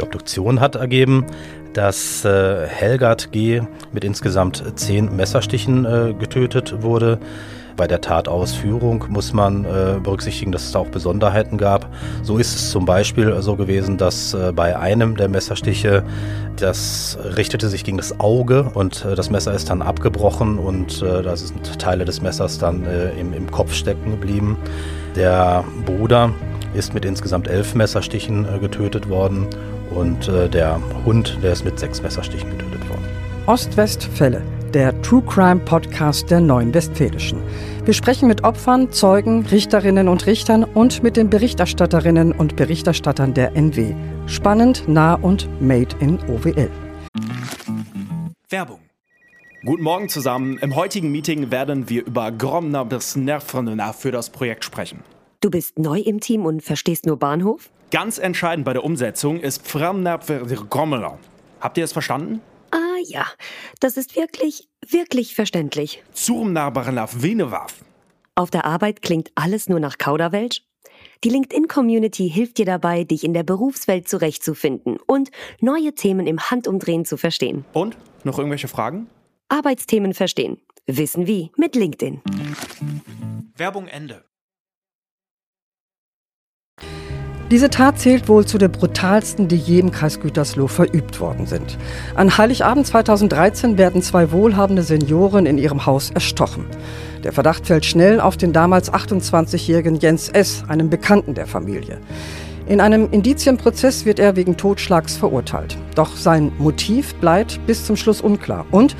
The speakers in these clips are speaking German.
Die Obduktion hat ergeben, dass äh, Helgard G. mit insgesamt zehn Messerstichen äh, getötet wurde. Bei der Tatausführung muss man äh, berücksichtigen, dass es da auch Besonderheiten gab. So ist es zum Beispiel so gewesen, dass äh, bei einem der Messerstiche das richtete sich gegen das Auge und äh, das Messer ist dann abgebrochen und äh, da sind Teile des Messers dann äh, im, im Kopf stecken geblieben. Der Bruder ist mit insgesamt elf Messerstichen äh, getötet worden und der Hund, der ist mit sechs Messerstichen getötet worden. Ost-West-Fälle der True Crime Podcast der Neuen Westfälischen. Wir sprechen mit Opfern, Zeugen, Richterinnen und Richtern und mit den Berichterstatterinnen und Berichterstattern der NW. Spannend, nah und made in OWL. Werbung. Guten Morgen zusammen. Im heutigen Meeting werden wir über Gromner bis Nervrenner für das Projekt sprechen. Du bist neu im Team und verstehst nur Bahnhof? Ganz entscheidend bei der Umsetzung ist Framnerver Gromner. Habt ihr es verstanden? Ah ja, das ist wirklich, wirklich verständlich. Zum Narbarnaf Venewaf. Auf der Arbeit klingt alles nur nach Kauderwelsch? Die LinkedIn-Community hilft dir dabei, dich in der Berufswelt zurechtzufinden und neue Themen im Handumdrehen zu verstehen. Und? Noch irgendwelche Fragen? Arbeitsthemen verstehen. Wissen wie mit LinkedIn. Werbung Ende. Diese Tat zählt wohl zu der brutalsten, die je im Kreis Gütersloh verübt worden sind. An Heiligabend 2013 werden zwei wohlhabende Senioren in ihrem Haus erstochen. Der Verdacht fällt schnell auf den damals 28-jährigen Jens S., einem Bekannten der Familie. In einem Indizienprozess wird er wegen Totschlags verurteilt. Doch sein Motiv bleibt bis zum Schluss unklar. Und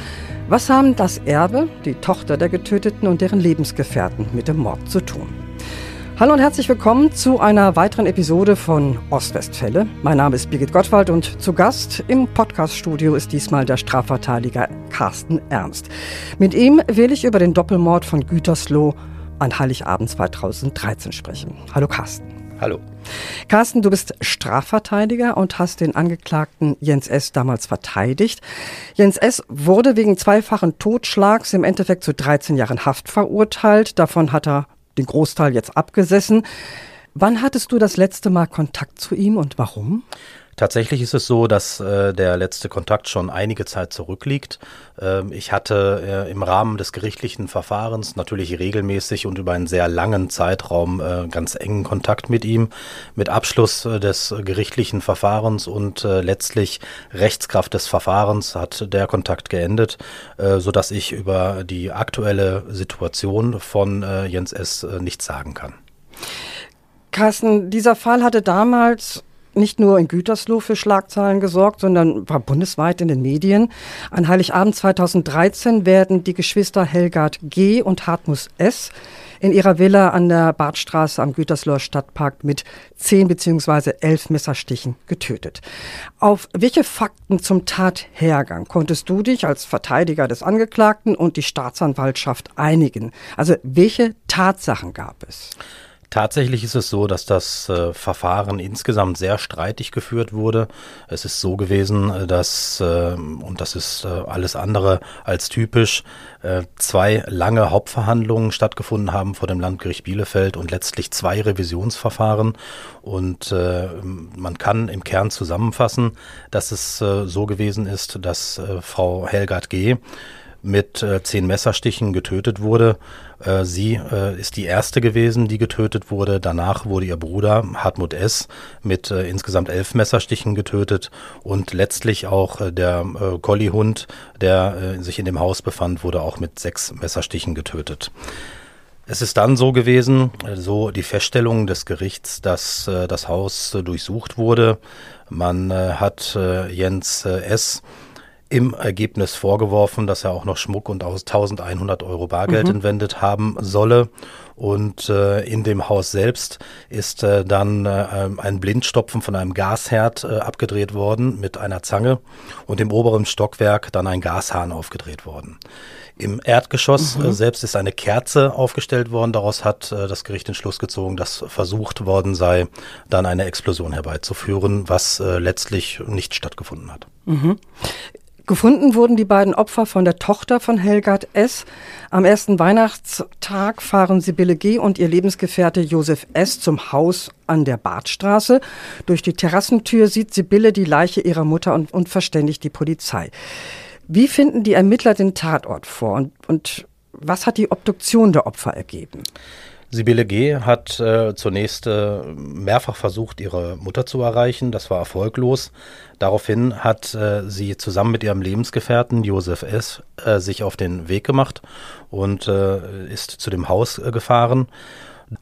was haben das Erbe, die Tochter der Getöteten und deren Lebensgefährten mit dem Mord zu tun? Hallo und herzlich willkommen zu einer weiteren Episode von Ostwestfälle. Mein Name ist Birgit Gottwald und zu Gast im Podcaststudio ist diesmal der Strafverteidiger Carsten Ernst. Mit ihm will ich über den Doppelmord von Gütersloh an Heiligabend 2013 sprechen. Hallo Carsten. Hallo. Carsten, du bist Strafverteidiger und hast den Angeklagten Jens S. damals verteidigt. Jens S. wurde wegen zweifachen Totschlags im Endeffekt zu 13 Jahren Haft verurteilt. Davon hat er den Großteil jetzt abgesessen. Wann hattest du das letzte Mal Kontakt zu ihm und warum? Tatsächlich ist es so, dass äh, der letzte Kontakt schon einige Zeit zurückliegt. Ähm, ich hatte äh, im Rahmen des gerichtlichen Verfahrens natürlich regelmäßig und über einen sehr langen Zeitraum äh, ganz engen Kontakt mit ihm. Mit Abschluss äh, des gerichtlichen Verfahrens und äh, letztlich Rechtskraft des Verfahrens hat der Kontakt geendet, äh, sodass ich über die aktuelle Situation von Jens S. Nichts sagen kann. Carsten, dieser Fall hatte damals nicht nur in Gütersloh für Schlagzeilen gesorgt, sondern war bundesweit in den Medien. An Heiligabend 2013 werden die Geschwister Helgard G. und Hartmus S. in ihrer Villa an der Badstraße am Gütersloher Stadtpark mit zehn bzw. elf Messerstichen getötet. Auf welche Fakten zum Tathergang konntest du dich als Verteidiger des Angeklagten und die Staatsanwaltschaft einigen? Also welche Tatsachen gab es? Tatsächlich ist es so, dass das äh, Verfahren insgesamt sehr streitig geführt wurde. Es ist so gewesen, äh, dass, äh, und das ist äh, alles andere als typisch, äh, zwei lange Hauptverhandlungen stattgefunden haben vor dem Landgericht Bielefeld und letztlich zwei Revisionsverfahren. Und äh, man kann im Kern zusammenfassen, dass es so gewesen ist, dass Frau Helgard G mit äh, zehn Messerstichen getötet wurde. Äh, sie äh, ist die erste gewesen, die getötet wurde. Danach wurde ihr Bruder Hartmut S. mit äh, insgesamt elf Messerstichen getötet und letztlich auch äh, der äh, Collihund, der äh, sich in dem Haus befand, wurde auch mit sechs Messerstichen getötet. Es ist dann so gewesen, so die Feststellung des Gerichts, dass das Haus durchsucht wurde. Man hat Jens S im Ergebnis vorgeworfen, dass er auch noch Schmuck und aus 1100 Euro Bargeld mhm. entwendet haben solle. Und äh, in dem Haus selbst ist äh, dann äh, ein Blindstopfen von einem Gasherd äh, abgedreht worden mit einer Zange und im oberen Stockwerk dann ein Gashahn aufgedreht worden. Im Erdgeschoss mhm. äh, selbst ist eine Kerze aufgestellt worden. Daraus hat äh, das Gericht den Schluss gezogen, dass versucht worden sei, dann eine Explosion herbeizuführen, was letztlich nicht stattgefunden hat. Mhm. Gefunden wurden die beiden Opfer von der Tochter von Helgard S. Am ersten Weihnachtstag fahren Sibylle G. und ihr Lebensgefährte Josef S. zum Haus an der Badstraße. Durch die Terrassentür sieht Sibylle die Leiche ihrer Mutter und, und verständigt die Polizei. Wie finden die Ermittler den Tatort vor und, und was hat die Obduktion der Opfer ergeben? Sibylle G. hat äh, zunächst äh, mehrfach versucht, ihre Mutter zu erreichen. Das war erfolglos. Daraufhin hat äh, sie zusammen mit ihrem Lebensgefährten Josef S. Äh, sich auf den Weg gemacht und äh, ist zu dem Haus äh, gefahren.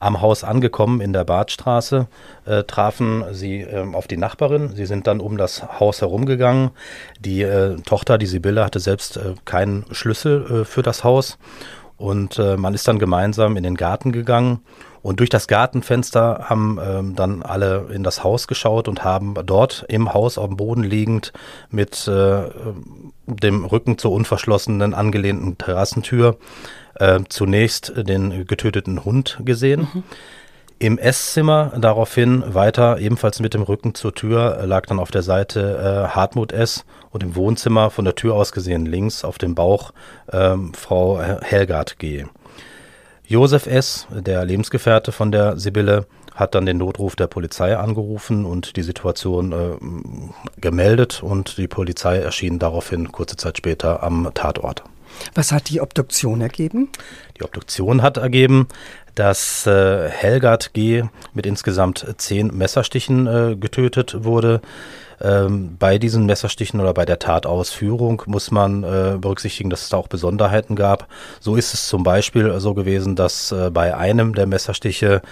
Am Haus angekommen in der Badstraße äh, trafen sie äh, auf die Nachbarin. Sie sind dann um das Haus herumgegangen. Die äh, Tochter, die Sibylle, hatte selbst äh, keinen Schlüssel äh, für das Haus und äh, man ist dann gemeinsam in den Garten gegangen. Und durch das Gartenfenster haben ähm, dann alle in das Haus geschaut und haben dort im Haus auf dem Boden liegend mit äh, dem Rücken zur unverschlossenen angelehnten Terrassentür äh, zunächst den getöteten Hund gesehen. Mhm. Im Esszimmer daraufhin weiter, ebenfalls mit dem Rücken zur Tür, lag dann auf der Seite äh, Hartmut S. und im Wohnzimmer von der Tür aus gesehen links auf dem Bauch ähm, Frau Helgard G. Josef S., der Lebensgefährte von der Sibylle, hat dann den Notruf der Polizei angerufen und die Situation äh, gemeldet und die Polizei erschien daraufhin kurze Zeit später am Tatort. Was hat die Obduktion ergeben? Die Obduktion hat ergeben, dass äh, Helgard G. mit insgesamt zehn Messerstichen äh, getötet wurde. Ähm, bei diesen Messerstichen oder bei der Tatausführung muss man äh, berücksichtigen, dass es da auch Besonderheiten gab. So ist es zum Beispiel so gewesen, dass äh, bei einem der Messerstiche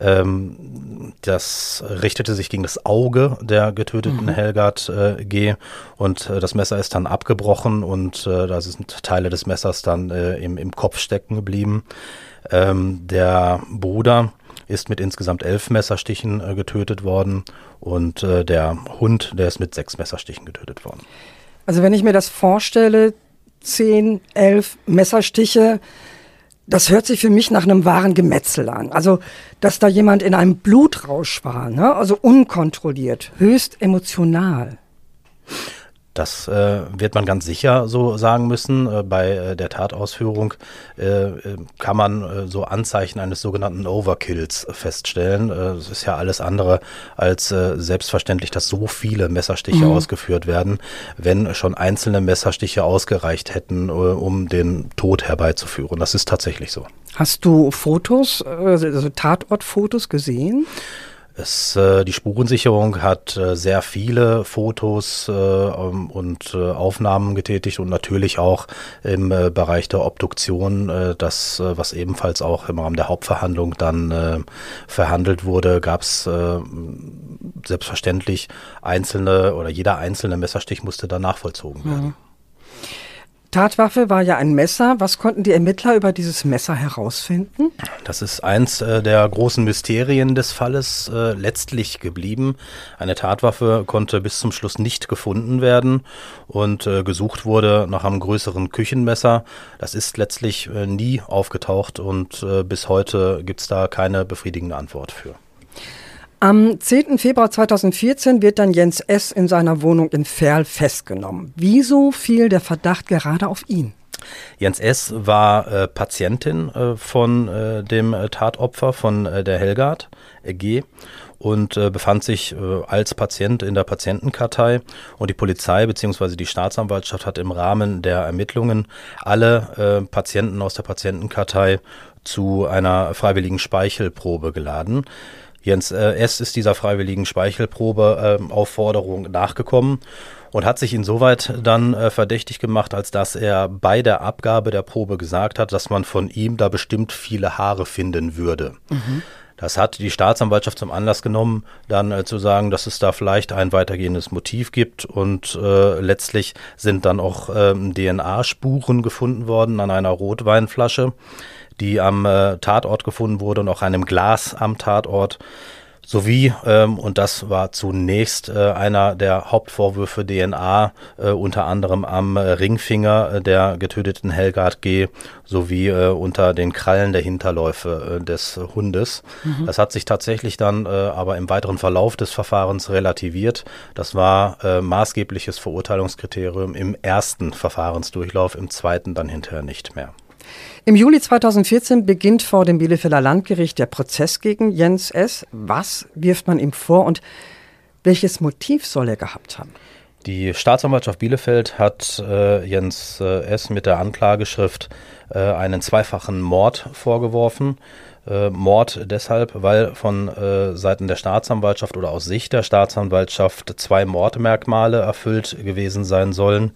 ähm, das richtete sich gegen das Auge der getöteten mhm. Helgard äh, G. und äh, das Messer ist dann abgebrochen und äh, da sind Teile des Messers dann äh, im, im Kopf stecken geblieben. Ähm, der Bruder ist mit insgesamt elf Messerstichen äh, getötet worden und äh, der Hund, der ist mit sechs Messerstichen getötet worden. Also wenn ich mir das vorstelle, zehn, elf Messerstiche, das hört sich für mich nach einem wahren Gemetzel an. Also, dass da jemand in einem Blutrausch war, ne? also unkontrolliert, höchst emotional. Das äh, wird man ganz sicher so sagen müssen. Äh, bei äh, der Tatausführung äh, äh, kann man äh, so Anzeichen eines sogenannten Overkills feststellen. Es ist ja alles andere als selbstverständlich, dass so viele Messerstiche mhm. ausgeführt werden, wenn schon einzelne Messerstiche ausgereicht hätten, um den Tod herbeizuführen. Das ist tatsächlich so. Hast du Fotos, also Tatortfotos gesehen? Es, äh, die Spurensicherung hat äh, sehr viele Fotos äh, ähm, und äh, Aufnahmen getätigt und natürlich auch im äh, Bereich der Obduktion, äh, das, äh, was ebenfalls auch im Rahmen der Hauptverhandlung dann äh, verhandelt wurde, gab es äh, selbstverständlich einzelne oder jeder einzelne Messerstich musste dann nachvollzogen werden. Mhm. Tatwaffe war ja ein Messer. Was konnten die Ermittler über dieses Messer herausfinden? Das ist eins äh, der großen Mysterien des Falles äh, letztlich geblieben. Eine Tatwaffe konnte bis zum Schluss nicht gefunden werden und äh, gesucht wurde nach einem größeren Küchenmesser. Das ist letztlich nie aufgetaucht und bis heute gibt es da keine befriedigende Antwort für. Am 10. Februar 2014 wird dann Jens S. in seiner Wohnung in Ferl festgenommen. Wieso fiel der Verdacht gerade auf ihn? Jens S. war äh, Patientin äh, von äh, dem Tatopfer von äh, der Helgard äh, G und äh, befand sich als Patient in der Patientenkartei und die Polizei bzw. die Staatsanwaltschaft hat im Rahmen der Ermittlungen alle Patienten aus der Patientenkartei zu einer freiwilligen Speichelprobe geladen. Jens äh, S. ist dieser freiwilligen Speichelprobe äh, Aufforderung nachgekommen und hat sich insoweit dann äh, verdächtig gemacht, als dass er bei der Abgabe der Probe gesagt hat, dass man von ihm da bestimmt viele Haare finden würde. Mhm. Das hat die Staatsanwaltschaft zum Anlass genommen, dann äh, zu sagen, dass es da vielleicht ein weitergehendes Motiv gibt und äh, letztlich sind dann auch ähm, DNA-Spuren gefunden worden an einer Rotweinflasche die am äh, Tatort gefunden wurde und auch einem Glas am Tatort, sowie, ähm, und das war zunächst äh, einer der Hauptvorwürfe DNA, äh, unter anderem am äh, Ringfinger äh, der getöteten Helgard G. sowie äh, unter den Krallen der Hinterläufe äh, des Hundes. Mhm. Das hat sich tatsächlich dann aber im weiteren Verlauf des Verfahrens relativiert. Das war maßgebliches Verurteilungskriterium im ersten Verfahrensdurchlauf, im zweiten dann hinterher nicht mehr. Im Juli 2014 beginnt vor dem Bielefelder Landgericht der Prozess gegen Jens S. Was wirft man ihm vor und welches Motiv soll er gehabt haben? Die Staatsanwaltschaft Bielefeld hat äh, Jens äh, S. mit der Anklageschrift äh, einen zweifachen Mord vorgeworfen äh, Mord deshalb, weil von äh, Seiten der Staatsanwaltschaft oder aus Sicht der Staatsanwaltschaft zwei Mordmerkmale erfüllt gewesen sein sollen.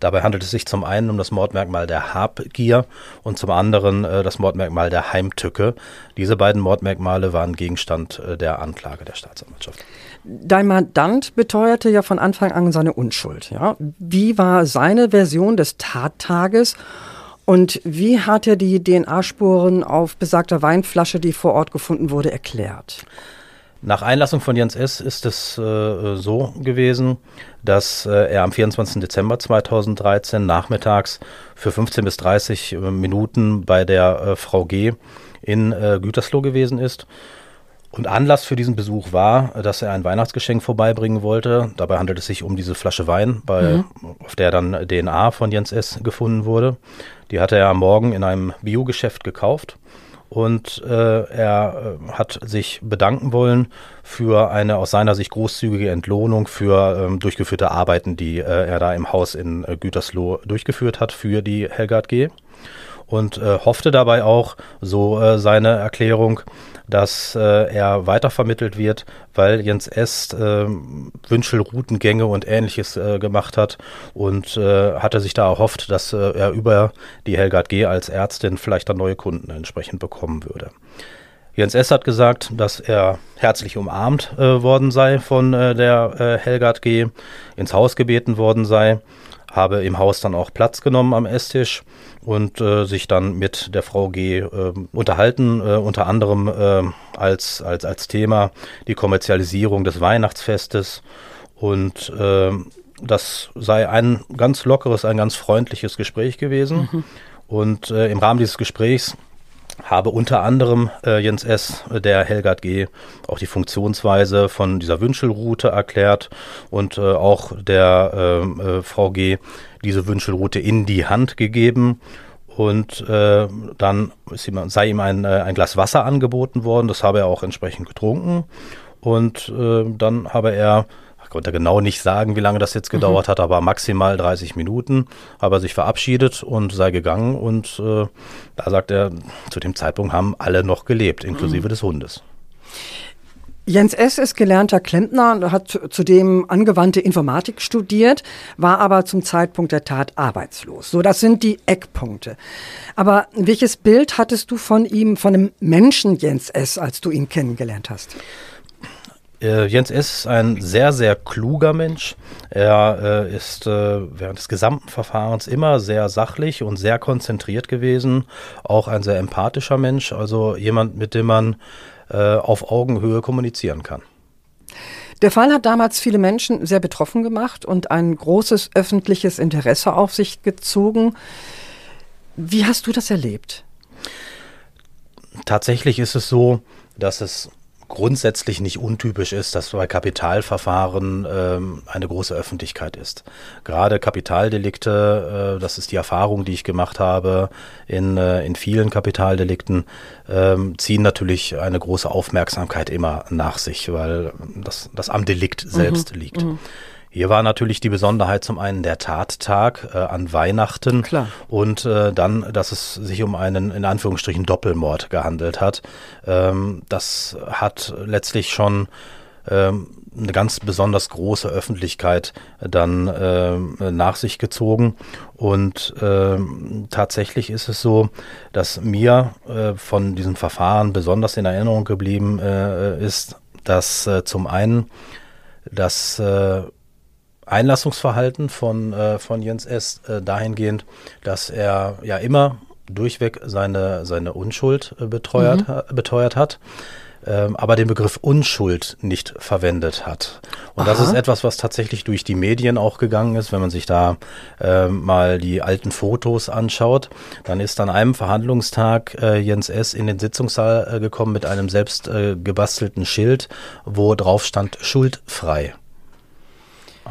Dabei handelt es sich zum einen um das Mordmerkmal der Habgier und zum anderen äh, das Mordmerkmal der Heimtücke. Diese beiden Mordmerkmale waren Gegenstand äh, der Anklage der Staatsanwaltschaft. Dein Mandant beteuerte ja von Anfang an seine Unschuld. Ja? Wie war seine Version des Tattages? Und wie hat er die DNA-Spuren auf besagter Weinflasche, die vor Ort gefunden wurde, erklärt? Nach Einlassung von Jens S. ist es äh, so gewesen, dass äh, er am 24. Dezember 2013 nachmittags für 15 bis 30 äh, Minuten bei der äh, Frau G. in äh, Gütersloh gewesen ist und Anlass für diesen Besuch war, dass er ein Weihnachtsgeschenk vorbeibringen wollte. Dabei handelt es sich um diese Flasche Wein, bei, mhm. auf der dann DNA von Jens S. gefunden wurde. Die hatte er am Morgen in einem Biogeschäft gekauft. Und äh, er äh, hat sich bedanken wollen für eine aus seiner Sicht großzügige Entlohnung für ähm, durchgeführte Arbeiten, die äh, er da im Haus in äh, Gütersloh durchgeführt hat für die Helgard G und äh, hoffte dabei auch, so äh, seine Erklärung, dass äh, er weitervermittelt wird, weil Jens Est äh, Wünschelroutengänge und ähnliches äh, gemacht hat und äh, hatte sich da erhofft, dass äh, er über die Helgard G als Ärztin vielleicht dann neue Kunden entsprechend bekommen würde. Jens S. hat gesagt, dass er herzlich umarmt äh, worden sei von äh, der äh, Helgard G., ins Haus gebeten worden sei habe im Haus dann auch Platz genommen am Esstisch und äh, sich dann mit der Frau G äh, unterhalten, äh, unter anderem äh, als, als, als Thema die Kommerzialisierung des Weihnachtsfestes und äh, das sei ein ganz lockeres, ein ganz freundliches Gespräch gewesen. Mhm. Und äh, im Rahmen dieses Gesprächs habe unter anderem äh, Jens S., der Helgard G., auch die Funktionsweise von dieser Wünschelroute erklärt und äh, auch der ähm, äh, Frau G. diese Wünschelroute in die Hand gegeben. Und äh, dann ihm, sei ihm ein, äh, ein Glas Wasser angeboten worden, das habe er auch entsprechend getrunken. Und äh, dann habe er konnte genau nicht sagen, wie lange das jetzt gedauert mhm. hat, aber maximal 30 Minuten habe er sich verabschiedet und sei gegangen. Und äh, da sagt er, zu dem Zeitpunkt haben alle noch gelebt, inklusive mhm. des Hundes. Jens S. ist gelernter Klempner, hat zudem angewandte Informatik studiert, war aber zum Zeitpunkt der Tat arbeitslos. So, das sind die Eckpunkte. Aber welches Bild hattest du von ihm, von dem Menschen Jens S., als du ihn kennengelernt hast? Äh, Jens ist ein sehr, sehr kluger Mensch. Er äh, ist äh, während des gesamten Verfahrens immer sehr sachlich und sehr konzentriert gewesen. Auch ein sehr empathischer Mensch, also jemand, mit dem man äh, auf Augenhöhe kommunizieren kann. Der Fall hat damals viele Menschen sehr betroffen gemacht und ein großes öffentliches Interesse auf sich gezogen. Wie hast du das erlebt? Tatsächlich ist es so, dass es grundsätzlich nicht untypisch ist, dass bei Kapitalverfahren ähm, eine große Öffentlichkeit ist. Gerade Kapitaldelikte, äh, das ist die Erfahrung, die ich gemacht habe in, äh, in vielen Kapitaldelikten, ähm, ziehen natürlich eine große Aufmerksamkeit immer nach sich, weil das, das am Delikt selbst mhm. liegt. Mhm. Hier war natürlich die Besonderheit zum einen der Tattag äh, an Weihnachten Klar. und äh, dann, dass es sich um einen in Anführungsstrichen Doppelmord gehandelt hat. Ähm, das hat letztlich schon ähm, eine ganz besonders große Öffentlichkeit dann äh, nach sich gezogen. Und äh, tatsächlich ist es so, dass mir äh, von diesem Verfahren besonders in Erinnerung geblieben äh, ist, dass äh, zum einen dass äh, Einlassungsverhalten von, äh, von Jens S. Äh, dahingehend, dass er ja immer durchweg seine, seine Unschuld äh, beteuert, mhm. beteuert hat. ähm, aber den Begriff Unschuld nicht verwendet hat. Und Aha. das ist etwas, was tatsächlich durch die Medien auch gegangen ist. Wenn man sich da äh, mal die alten Fotos anschaut, dann ist an einem Verhandlungstag äh, Jens S. in den Sitzungssaal äh, gekommen mit einem selbst äh, gebastelten Schild, wo drauf stand schuldfrei.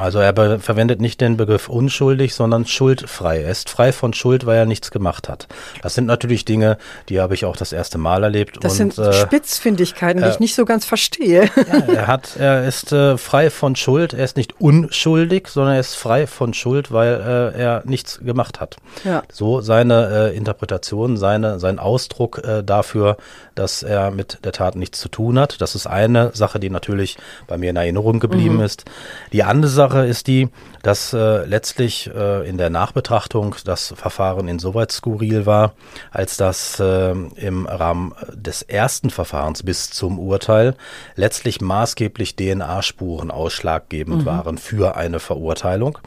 Also er verwendet nicht den Begriff unschuldig, sondern schuldfrei. Er ist frei von Schuld, weil er nichts gemacht hat. Das sind natürlich Dinge, die habe ich auch das erste Mal erlebt. Das und, sind äh, Spitzfindigkeiten, die ich nicht so ganz verstehe. Ja, er hat, er ist äh, frei von Schuld. Er ist nicht unschuldig, sondern er ist frei von Schuld, weil äh, er nichts gemacht hat. Ja. So seine äh, Interpretation, seine, sein Ausdruck äh, dafür, dass er mit der Tat nichts zu tun hat. Das ist eine Sache, die natürlich bei mir in Erinnerung geblieben mhm. ist. Die andere Sache ist die, dass äh, letztlich äh, in der Nachbetrachtung das Verfahren insoweit skurril war, als dass äh, im Rahmen des ersten Verfahrens bis zum Urteil letztlich maßgeblich DNA-Spuren ausschlaggebend mhm. waren für eine Verurteilung.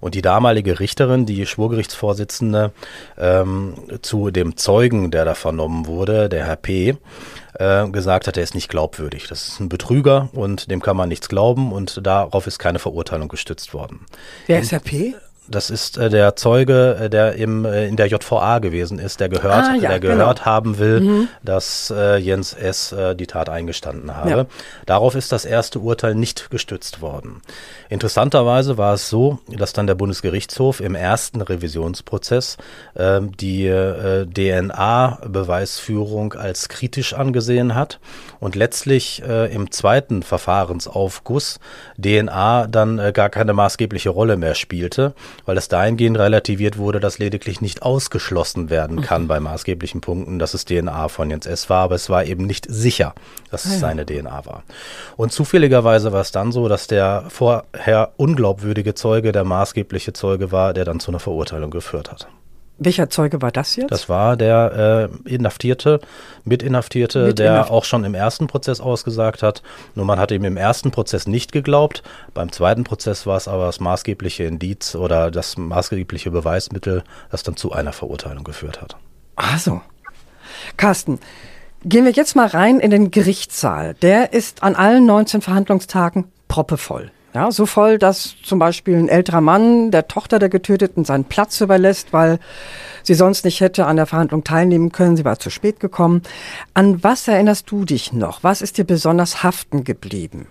Und die damalige Richterin, die Schwurgerichtsvorsitzende, ähm, zu dem Zeugen, der da vernommen wurde, der Herr P., äh, gesagt hat, er ist nicht glaubwürdig. Das ist ein Betrüger und dem kann man nichts glauben und darauf ist keine Verurteilung gestützt worden. Wer ist Herr P.? Das ist äh, der Zeuge, äh, der im, äh, in der JVA gewesen ist, der gehört, ah, ja, der gehört genau. haben will, mhm. dass äh, Jens S. Äh, die Tat eingestanden habe. Ja. Darauf ist das erste Urteil nicht gestützt worden. Interessanterweise war es so, dass dann der Bundesgerichtshof im ersten Revisionsprozess ähm, die äh, DNA-Beweisführung als kritisch angesehen hat und letztlich im zweiten Verfahrensaufguss DNA dann gar keine maßgebliche Rolle mehr spielte weil es dahingehend relativiert wurde, dass lediglich nicht ausgeschlossen werden mhm. kann mhm. bei maßgeblichen Punkten, dass es DNA von Jens S. war, aber es war eben nicht sicher, dass es ah, ja. seine DNA war. Und zufälligerweise war es dann so, dass der vorher unglaubwürdige Zeuge der maßgebliche Zeuge war, der dann zu einer Verurteilung geführt hat. Welcher Zeuge war das jetzt? Das war der äh, Inhaftierte, Mitinhaftierte, Mit der Inhaft auch schon im ersten Prozess ausgesagt hat. Nur man hat ihm im ersten Prozess nicht geglaubt. Beim zweiten Prozess war es aber das maßgebliche Indiz oder das maßgebliche Beweismittel, das dann zu einer Verurteilung geführt hat. Ach so. Carsten, gehen wir jetzt mal rein in den Gerichtssaal. Der ist an allen 19 Verhandlungstagen proppevoll. Ja, so voll, dass zum Beispiel ein älterer Mann der Tochter der Getöteten seinen Platz überlässt, weil sie sonst nicht hätte an der Verhandlung teilnehmen können. Sie war zu spät gekommen. An was erinnerst du dich noch? Was ist dir besonders haften geblieben?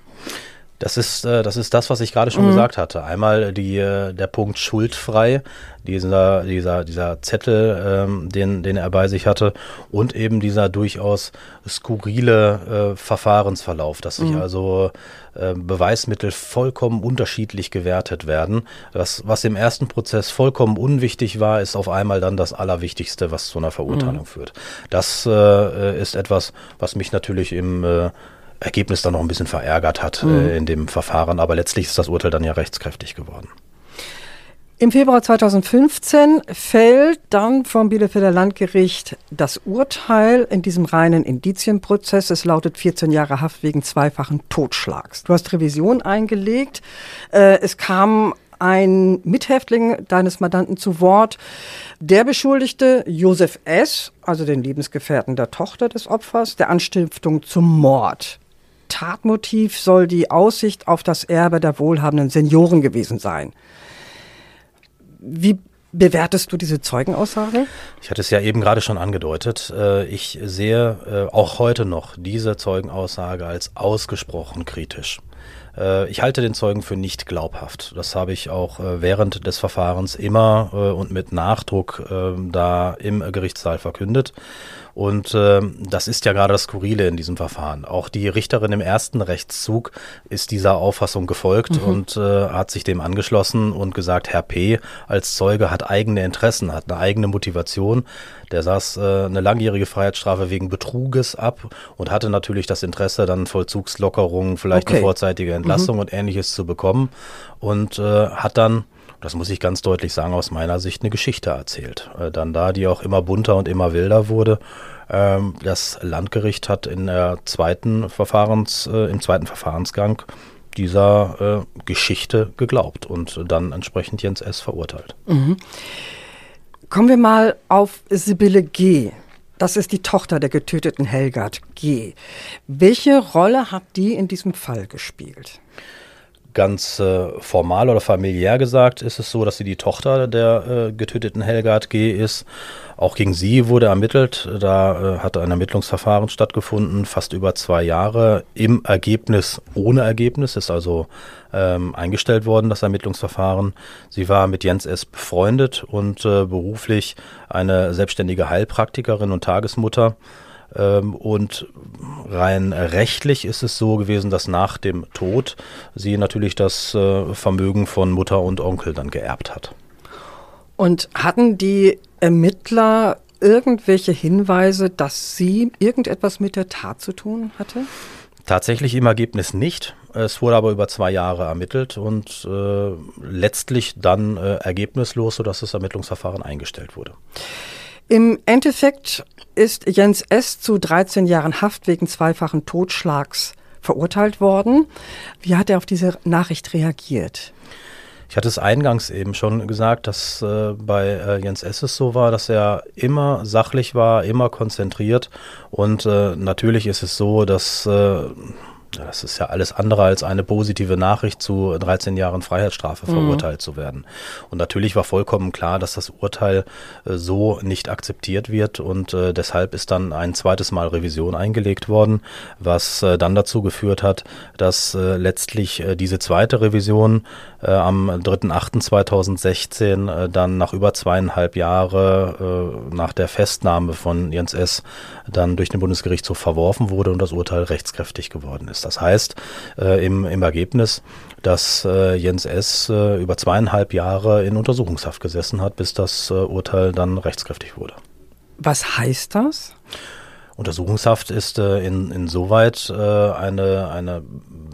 Das ist, äh, das ist das, was ich gerade schon mhm. gesagt hatte. Einmal die, äh, der Punkt schuldfrei, dieser, dieser, dieser Zettel, ähm, den, den er bei sich hatte, und eben dieser durchaus skurrile äh, Verfahrensverlauf, dass sich mhm. also äh, Beweismittel vollkommen unterschiedlich gewertet werden. Das, was im ersten Prozess vollkommen unwichtig war, ist auf einmal dann das Allerwichtigste, was zu einer Verurteilung mhm. führt. Das äh, ist etwas, was mich natürlich im äh, Ergebnis dann noch ein bisschen verärgert hat mhm. äh, in dem Verfahren. Aber letztlich ist das Urteil dann ja rechtskräftig geworden. Im Februar 2015 fällt dann vom Bielefelder Landgericht das Urteil in diesem reinen Indizienprozess. Es lautet 14 Jahre Haft wegen zweifachen Totschlags. Du hast Revision eingelegt. Äh, es kam ein Mithäftling deines Mandanten zu Wort. Der Beschuldigte Josef S., also den Lebensgefährten der Tochter des Opfers, der Anstiftung zum Mord. Tatmotiv soll die Aussicht auf das Erbe der wohlhabenden Senioren gewesen sein. Wie bewertest du diese Zeugenaussage? Ich hatte es ja eben gerade schon angedeutet. Äh, ich sehe äh, auch heute noch diese Zeugenaussage als ausgesprochen kritisch. Äh, ich halte den Zeugen für nicht glaubhaft. Das habe ich auch während des Verfahrens immer und mit Nachdruck da im Gerichtssaal verkündet. Und äh, das ist ja gerade das Skurrile in diesem Verfahren. Auch die Richterin im ersten Rechtszug ist dieser Auffassung gefolgt mhm. und äh, hat sich dem angeschlossen und gesagt, Herr P. als Zeuge hat eigene Interessen, hat eine eigene Motivation. Der saß äh, eine langjährige Freiheitsstrafe wegen Betruges ab und hatte natürlich das Interesse, dann Vollzugslockerungen, vielleicht okay. eine vorzeitige Entlassung mhm. und ähnliches zu bekommen. Und äh, hat dann das muss ich ganz deutlich sagen, aus meiner Sicht eine Geschichte erzählt. Äh, dann da, die auch immer bunter und immer wilder wurde. Ähm, das Landgericht hat in der zweiten Verfahrens, äh, im zweiten Verfahrensgang dieser äh, Geschichte geglaubt und dann entsprechend Jens S. verurteilt. Mhm. Kommen wir mal auf Sibylle G. Das ist die Tochter der getöteten Helgard G. Welche Rolle hat die in diesem Fall gespielt? Ganz äh, formal oder familiär gesagt ist es so, dass sie die Tochter der äh, getöteten Helgard G. ist. Auch gegen sie wurde ermittelt. Da äh, hat ein Ermittlungsverfahren stattgefunden, fast über zwei Jahre. Im Ergebnis ohne Ergebnis ist also ähm, eingestellt worden, das Ermittlungsverfahren. Sie war mit Jens S. befreundet und äh, beruflich eine selbstständige Heilpraktikerin und Tagesmutter. Ähm, und rein rechtlich ist es so gewesen, dass nach dem Tod sie natürlich das äh, Vermögen von Mutter und Onkel dann geerbt hat. Und hatten die Ermittler irgendwelche Hinweise, dass sie irgendetwas mit der Tat zu tun hatte? Tatsächlich im Ergebnis nicht. Es wurde aber über zwei Jahre ermittelt und äh, letztlich dann äh, ergebnislos, sodass das Ermittlungsverfahren eingestellt wurde. Im Endeffekt ist Jens S. zu 13 Jahren Haft wegen zweifachen Totschlags verurteilt worden. Wie hat er auf diese Nachricht reagiert? Ich hatte es eingangs eben schon gesagt, dass äh, bei äh, Jens S. es so war, dass er immer sachlich war, immer konzentriert. Und äh, natürlich ist es so, dass äh, das ist ja alles andere als eine positive Nachricht, zu 13 Jahren Freiheitsstrafe mhm. verurteilt zu werden. Und natürlich war vollkommen klar, dass das Urteil äh, so nicht akzeptiert wird und äh, deshalb ist dann ein zweites Mal Revision eingelegt worden, was äh, dann dazu geführt hat, dass letztlich diese zweite Revision am 3.8.2016 dann nach über zweieinhalb Jahre nach der Festnahme von Jens S. dann durch den Bundesgerichtshof verworfen wurde und das Urteil rechtskräftig geworden ist. Das heißt äh, im, im Ergebnis, dass äh, Jens S. Äh, über zweieinhalb Jahre in Untersuchungshaft gesessen hat, bis das äh, Urteil dann rechtskräftig wurde. Was heißt das? Untersuchungshaft ist äh, in, insoweit äh, eine, eine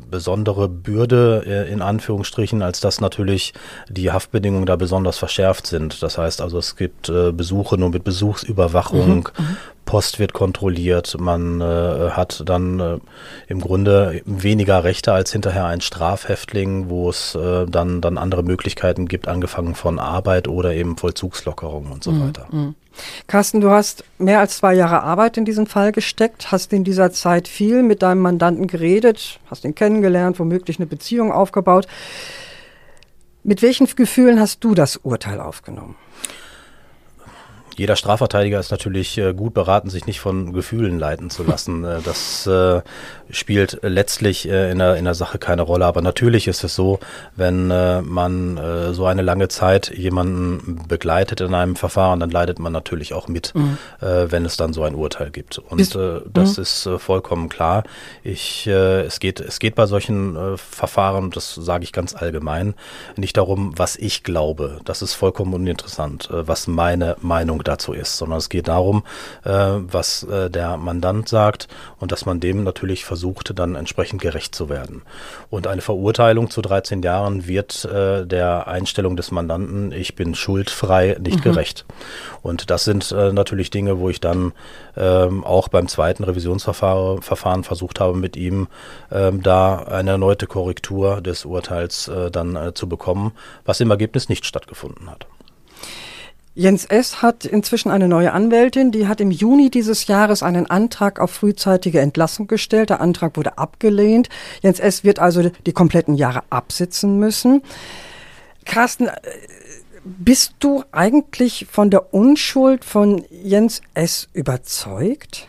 besondere Bürde äh, in Anführungsstrichen, als dass natürlich die Haftbedingungen da besonders verschärft sind. Das heißt also, es gibt äh, Besuche nur mit Besuchsüberwachung, mhm. Post wird kontrolliert, man äh, hat dann äh, im Grunde weniger Rechte als hinterher ein Strafhäftling, wo es äh, dann, dann andere Möglichkeiten gibt, angefangen von Arbeit oder eben Vollzugslockerung und so mhm. weiter. Mhm. Carsten, du hast mehr als zwei Jahre Arbeit in diesen Fall gesteckt, hast in dieser Zeit viel mit deinem Mandanten geredet, hast ihn kennengelernt, womöglich eine Beziehung aufgebaut. Mit welchen Gefühlen hast du das Urteil aufgenommen? Jeder Strafverteidiger ist natürlich äh, gut beraten, sich nicht von Gefühlen leiten zu lassen. Äh, das äh, spielt letztlich in, der, in der Sache keine Rolle. Aber natürlich ist es so, wenn man so eine lange Zeit jemanden begleitet in einem Verfahren, dann leidet man natürlich auch mit, mhm. wenn es dann so ein Urteil gibt. Und das mhm. ist vollkommen klar. Ich, es, geht, es geht bei solchen Verfahren, das sage ich ganz allgemein, nicht darum, was ich glaube. Das ist vollkommen uninteressant, was meine Meinung dazu ist, sondern es geht darum, äh, was äh, der Mandant sagt und dass man dem natürlich versucht, dann entsprechend gerecht zu werden. Und eine Verurteilung zu 13 Jahren wird äh, der Einstellung des Mandanten, ich bin schuldfrei, nicht mhm. gerecht. Und das sind äh, natürlich Dinge, wo ich dann ähm, auch beim zweiten Revisionsverfahren versucht habe, mit ihm ähm, da eine erneute Korrektur des Urteils äh, dann äh, zu bekommen, was im Ergebnis nicht stattgefunden hat. Jens S. hat inzwischen eine neue Anwältin, die hat im Juni dieses Jahres einen Antrag auf frühzeitige Entlassung gestellt. Der Antrag wurde abgelehnt. Jens S. wird also die kompletten Jahre absitzen müssen. Carsten, bist du eigentlich von der Unschuld von Jens S. überzeugt?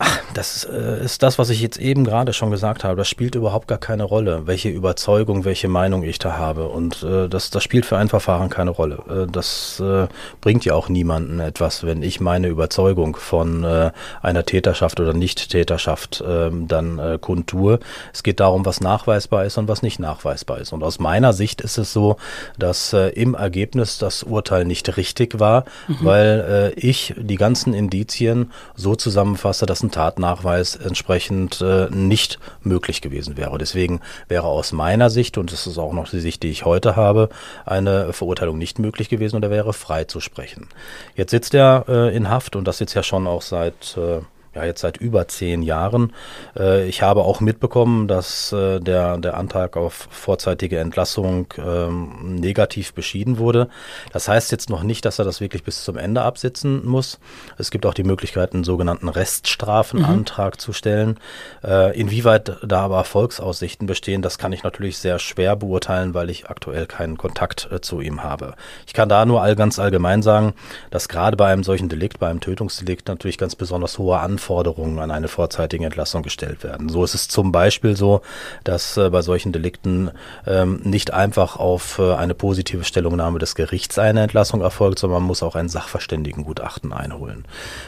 Ach, das äh, ist das, was ich jetzt eben gerade schon gesagt habe. Das spielt überhaupt gar keine Rolle, welche Überzeugung, welche Meinung ich da habe. Und äh, das, das spielt für ein Verfahren keine Rolle. Äh, das äh, bringt ja auch niemanden etwas, wenn ich meine Überzeugung von äh, einer Täterschaft oder Nicht-Täterschaft ähm, dann äh, kundtue. Es geht darum, was nachweisbar ist und was nicht nachweisbar ist. Und aus meiner Sicht ist es so, dass im Ergebnis das Urteil nicht richtig war, mhm. weil ich die ganzen Indizien so zusammenfasse, dass ein Tatnachweis entsprechend äh, nicht möglich gewesen wäre. Deswegen wäre aus meiner Sicht, und das ist auch noch die Sicht, die ich heute habe, eine Verurteilung nicht möglich gewesen und er wäre frei zu sprechen. Jetzt sitzt er äh, in Haft und das sitzt ja schon auch seit äh, ja jetzt seit über zehn Jahren. Äh, ich habe auch mitbekommen, dass äh, der, der Antrag auf vorzeitige Entlassung ähm, negativ beschieden wurde. Das heißt jetzt noch nicht, dass er das wirklich bis zum Ende absitzen muss. Es gibt auch die Möglichkeit, einen sogenannten Reststrafenantrag mhm. zu stellen. Äh, inwieweit da aber Erfolgsaussichten bestehen, das kann ich natürlich sehr schwer beurteilen, weil ich aktuell keinen Kontakt äh, zu ihm habe. Ich kann da nur all ganz allgemein sagen, dass gerade bei einem solchen Delikt, bei einem Tötungsdelikt natürlich ganz besonders hohe Anforderungen an eine vorzeitige Entlassung gestellt werden. So ist es zum Beispiel so, dass äh, bei solchen Delikten ähm, nicht einfach auf äh, eine positive Stellungnahme des Gerichts eine Entlassung erfolgt, sondern man muss auch ein Sachverständigengutachten einholen.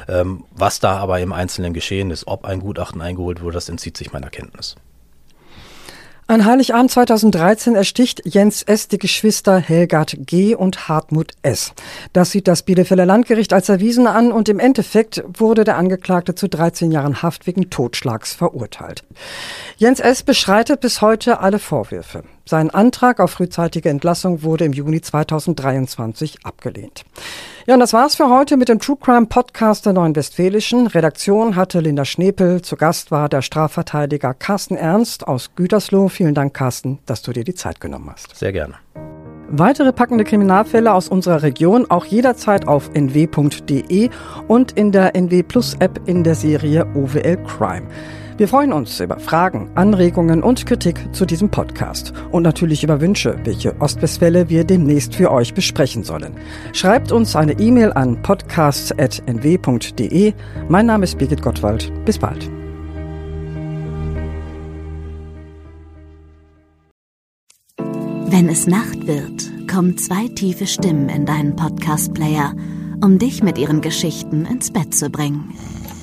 Ähm, was da aber im Einzelnen geschehen ist, ob ein Gutachten eingeholt wurde, das entzieht sich meiner Kenntnis. An Heiligabend 2013 ersticht Jens S. die Geschwister Helgard G. und Hartmut S. Das sieht das Bielefelder Landgericht als erwiesen an und im Endeffekt wurde der Angeklagte zu 13 Jahren Haft wegen Totschlags verurteilt. Jens S. beschreitet bis heute alle Vorwürfe. Sein Antrag auf frühzeitige Entlassung wurde im Juni 2023 abgelehnt. Ja, und das war's für heute mit dem True Crime Podcast der Neuen Westfälischen. Redaktion hatte Linda Schnepel. Zu Gast war der Strafverteidiger Carsten Ernst aus Gütersloh. Vielen Dank, Carsten, dass du dir die Zeit genommen hast. Sehr gerne. Weitere packende Kriminalfälle aus unserer Region auch jederzeit auf nw.de und in der NW Plus App in der Serie OWL Crime. Wir freuen uns über Fragen, Anregungen und Kritik zu diesem Podcast und natürlich über Wünsche, welche Ostwestfälle wir demnächst für euch besprechen sollen. Schreibt uns eine E-Mail an podcasts.nw.de. Mein Name ist Birgit Gottwald. Bis bald. Wenn es Nacht wird, kommen zwei tiefe Stimmen in deinen Podcast-Player, um dich mit ihren Geschichten ins Bett zu bringen.